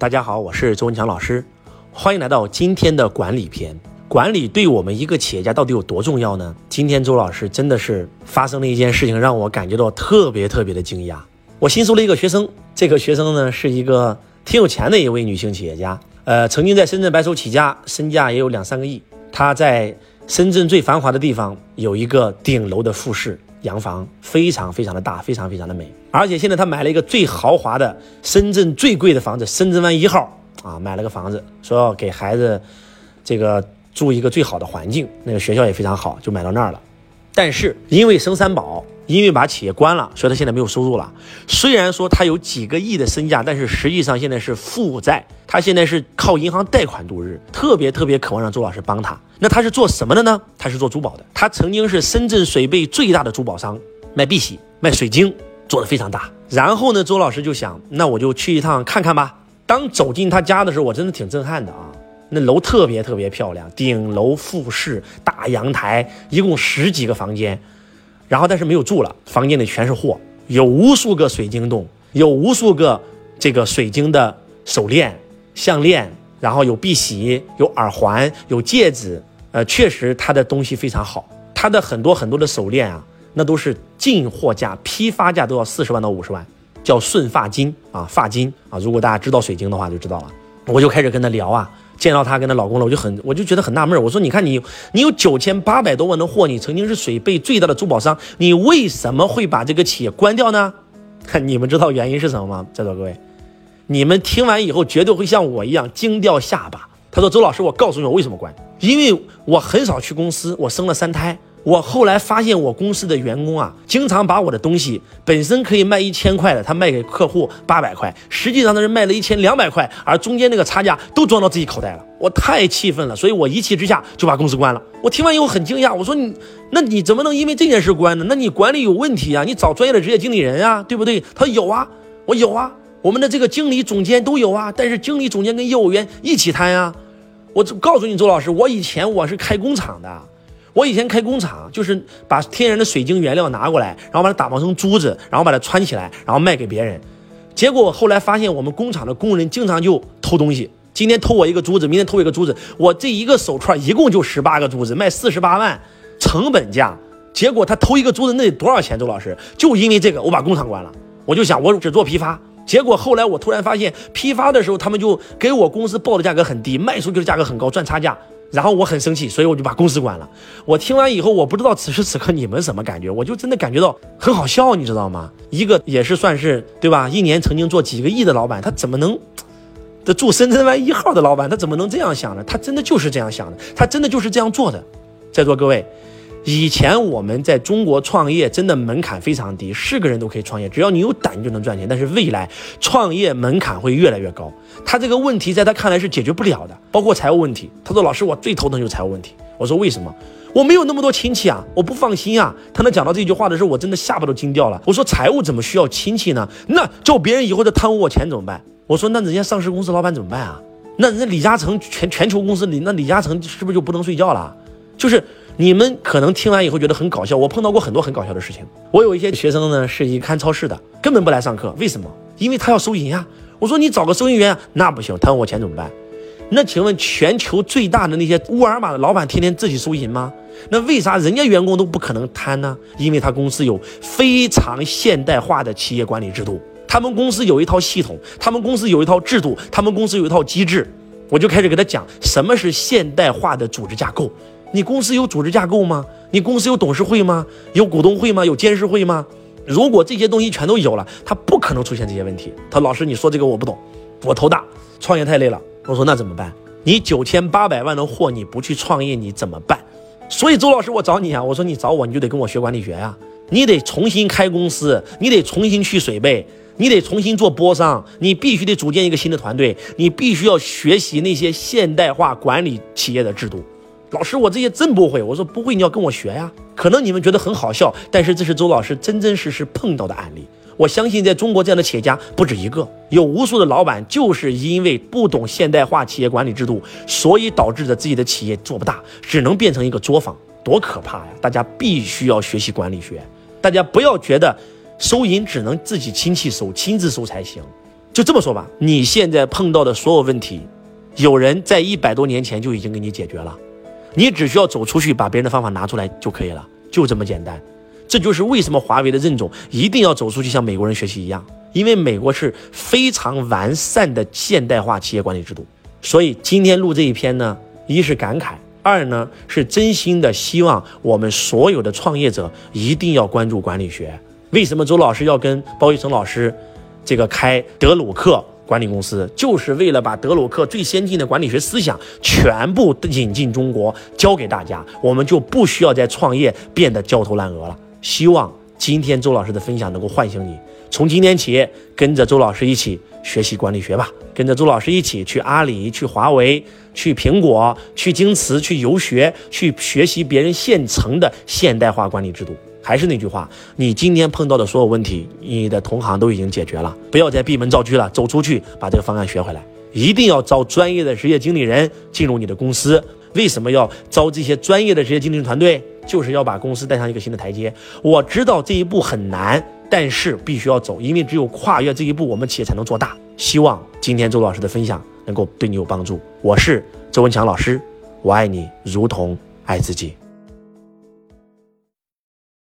大家好，我是周文强老师，欢迎来到今天的管理篇。管理对我们一个企业家到底有多重要呢？今天周老师真的是发生了一件事情，让我感觉到特别特别的惊讶。我新收了一个学生，这个学生呢是一个挺有钱的一位女性企业家，呃，曾经在深圳白手起家，身价也有两三个亿。她在深圳最繁华的地方有一个顶楼的复式洋房，非常非常的大，非常非常的美。而且现在他买了一个最豪华的深圳最贵的房子，深圳湾一号啊，买了个房子，说要给孩子这个住一个最好的环境，那个学校也非常好，就买到那儿了。但是因为生三宝，因为把企业关了，所以他现在没有收入了。虽然说他有几个亿的身价，但是实际上现在是负债，他现在是靠银行贷款度日，特别特别渴望让周老师帮他。那他是做什么的呢？他是做珠宝的，他曾经是深圳水贝最大的珠宝商，卖碧玺、卖水晶。做的非常大，然后呢，周老师就想，那我就去一趟看看吧。当走进他家的时候，我真的挺震撼的啊！那楼特别特别漂亮，顶楼复式大阳台，一共十几个房间，然后但是没有住了，房间里全是货，有无数个水晶洞，有无数个这个水晶的手链、项链，然后有碧玺、有耳环、有戒指，呃，确实他的东西非常好，他的很多很多的手链啊。那都是进货价，批发价都要四十万到五十万，叫顺发金啊，发金啊。如果大家知道水晶的话，就知道了。我就开始跟他聊啊，见到她跟她老公了，我就很，我就觉得很纳闷。我说，你看你，你有九千八百多万的货，你曾经是水贝最大的珠宝商，你为什么会把这个企业关掉呢？你们知道原因是什么吗？在座各位，你们听完以后绝对会像我一样惊掉下巴。他说：“周老师，我告诉你我为什么关，因为我很少去公司，我生了三胎。”我后来发现，我公司的员工啊，经常把我的东西本身可以卖一千块的，他卖给客户八百块，实际上他是卖了一千两百块，而中间那个差价都装到自己口袋了。我太气愤了，所以我一气之下就把公司关了。我听完以后很惊讶，我说你，那你怎么能因为这件事关呢？那你管理有问题啊？你找专业的职业经理人啊，对不对？他说有啊，我有啊，我们的这个经理总监都有啊，但是经理总监跟业务员一起谈啊。我告诉你，周老师，我以前我是开工厂的。我以前开工厂，就是把天然的水晶原料拿过来，然后把它打磨成珠子，然后把它穿起来，然后卖给别人。结果后来发现，我们工厂的工人经常就偷东西。今天偷我一个珠子，明天偷一个珠子，我这一个手串一共就十八个珠子，卖四十八万，成本价。结果他偷一个珠子，那得多少钱？周老师，就因为这个，我把工厂关了。我就想，我只做批发。结果后来我突然发现，批发的时候他们就给我公司报的价格很低，卖出去的价格很高，赚差价。然后我很生气，所以我就把公司关了。我听完以后，我不知道此时此刻你们什么感觉，我就真的感觉到很好笑，你知道吗？一个也是算是对吧？一年曾经做几个亿的老板，他怎么能 这住深圳湾一号的老板，他怎么能这样想呢？他真的就是这样想的，他真的就是这样做的。在座各位。以前我们在中国创业真的门槛非常低，是个人都可以创业，只要你有胆，就能赚钱。但是未来创业门槛会越来越高，他这个问题在他看来是解决不了的，包括财务问题。他说：“老师，我最头疼就是财务问题。”我说：“为什么？我没有那么多亲戚啊，我不放心啊。”他能讲到这句话的时候，我真的下巴都惊掉了。我说：“财务怎么需要亲戚呢？那叫别人以后再贪污我钱怎么办？”我说：“那人家上市公司老板怎么办啊？那人家李嘉诚全全球公司里，那李嘉诚是不是就不能睡觉了？就是。”你们可能听完以后觉得很搞笑，我碰到过很多很搞笑的事情。我有一些学生呢，是一看超市的，根本不来上课，为什么？因为他要收银啊。我说你找个收银员，那不行，贪我钱怎么办？那请问全球最大的那些沃尔玛的老板天天自己收银吗？那为啥人家员工都不可能贪呢？因为他公司有非常现代化的企业管理制度，他们公司有一套系统，他们公司有一套制度，他们公司有一套机制。我就开始给他讲什么是现代化的组织架构。你公司有组织架构吗？你公司有董事会吗？有股东会吗？有监事会吗？如果这些东西全都有了，他不可能出现这些问题。他老师，你说这个我不懂，我头大，创业太累了。我说那怎么办？你九千八百万的货你不去创业你怎么办？所以周老师我找你啊，我说你找我你就得跟我学管理学呀，你得重新开公司，你得重新去水贝，你得重新做波商，你必须得组建一个新的团队，你必须要学习那些现代化管理企业的制度。老师，我这些真不会。我说不会，你要跟我学呀。可能你们觉得很好笑，但是这是周老师真真实实碰到的案例。我相信在中国这样的企业家不止一个，有无数的老板就是因为不懂现代化企业管理制度，所以导致着自己的企业做不大，只能变成一个作坊，多可怕呀！大家必须要学习管理学，大家不要觉得收银只能自己亲戚收、亲自收才行。就这么说吧，你现在碰到的所有问题，有人在一百多年前就已经给你解决了，你只需要走出去把别人的方法拿出来就可以了，就这么简单。这就是为什么华为的任总一定要走出去向美国人学习一样，因为美国是非常完善的现代化企业管理制度。所以今天录这一篇呢，一是感慨，二呢是真心的希望我们所有的创业者一定要关注管理学。为什么周老师要跟包玉成老师这个开德鲁克管理公司，就是为了把德鲁克最先进的管理学思想全部引进中国，教给大家，我们就不需要在创业变得焦头烂额了。希望今天周老师的分享能够唤醒你，从今天起跟着周老师一起学习管理学吧，跟着周老师一起去阿里、去华为、去苹果、去京瓷、去游学，去学习别人现成的现代化管理制度。还是那句话，你今天碰到的所有问题，你的同行都已经解决了，不要再闭门造车了，走出去把这个方案学回来。一定要招专业的职业经理人进入你的公司。为什么要招这些专业的职业经理人团队？就是要把公司带上一个新的台阶。我知道这一步很难，但是必须要走，因为只有跨越这一步，我们企业才能做大。希望今天周老师的分享能够对你有帮助。我是周文强老师，我爱你如同爱自己。